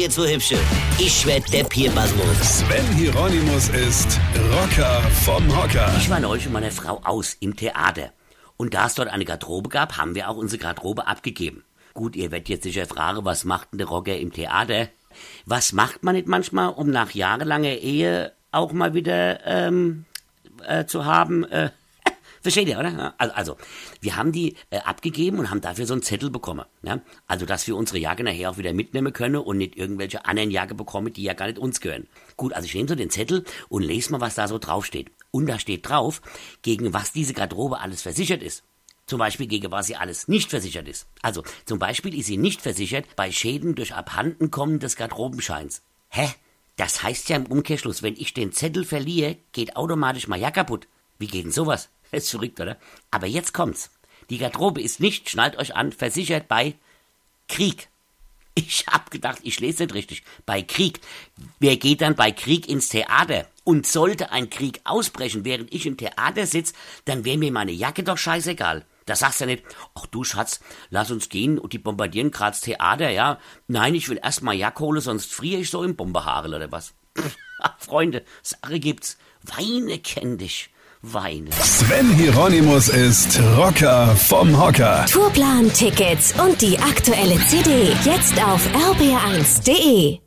jetzt so hübsche. Ich werd der Pierpasmus. Sven Hieronymus ist Rocker vom Hocker. Ich war neulich mit meiner Frau aus im Theater. Und da es dort eine Garderobe gab, haben wir auch unsere Garderobe abgegeben. Gut, ihr werdet jetzt sicher fragen, was macht denn der Rocker im Theater? Was macht man nicht manchmal, um nach jahrelanger Ehe auch mal wieder ähm, äh, zu haben? Äh, Versteht ihr, oder? Also, also wir haben die äh, abgegeben und haben dafür so einen Zettel bekommen. Ja? Also, dass wir unsere Jacke nachher auch wieder mitnehmen können und nicht irgendwelche anderen Jacke bekommen, die ja gar nicht uns gehören. Gut, also ich nehme so den Zettel und lese mal, was da so draufsteht. Und da steht drauf, gegen was diese Garderobe alles versichert ist. Zum Beispiel gegen was sie alles nicht versichert ist. Also zum Beispiel ist sie nicht versichert bei Schäden durch Abhandenkommen des Garderobenscheins. Hä? Das heißt ja im Umkehrschluss, wenn ich den Zettel verliere, geht automatisch mein Jack kaputt. Wie geht denn sowas? Ist verrückt, oder? Aber jetzt kommt's. Die Garderobe ist nicht, schnallt euch an, versichert bei Krieg. Ich hab gedacht, ich lese nicht richtig. Bei Krieg. Wer geht dann bei Krieg ins Theater? Und sollte ein Krieg ausbrechen, während ich im Theater sitze, dann wäre mir meine Jacke doch scheißegal. Da sagst du nicht, ach du Schatz, lass uns gehen und die bombardieren grad's Theater, ja? Nein, ich will erst mal Jacke holen, sonst friere ich so im Bomberhagel oder was. Freunde, Sache gibt's. Weine kenn dich. Weine. Sven Hieronymus ist Rocker vom Hocker. Tourplan, Tickets und die aktuelle CD jetzt auf rb1.de.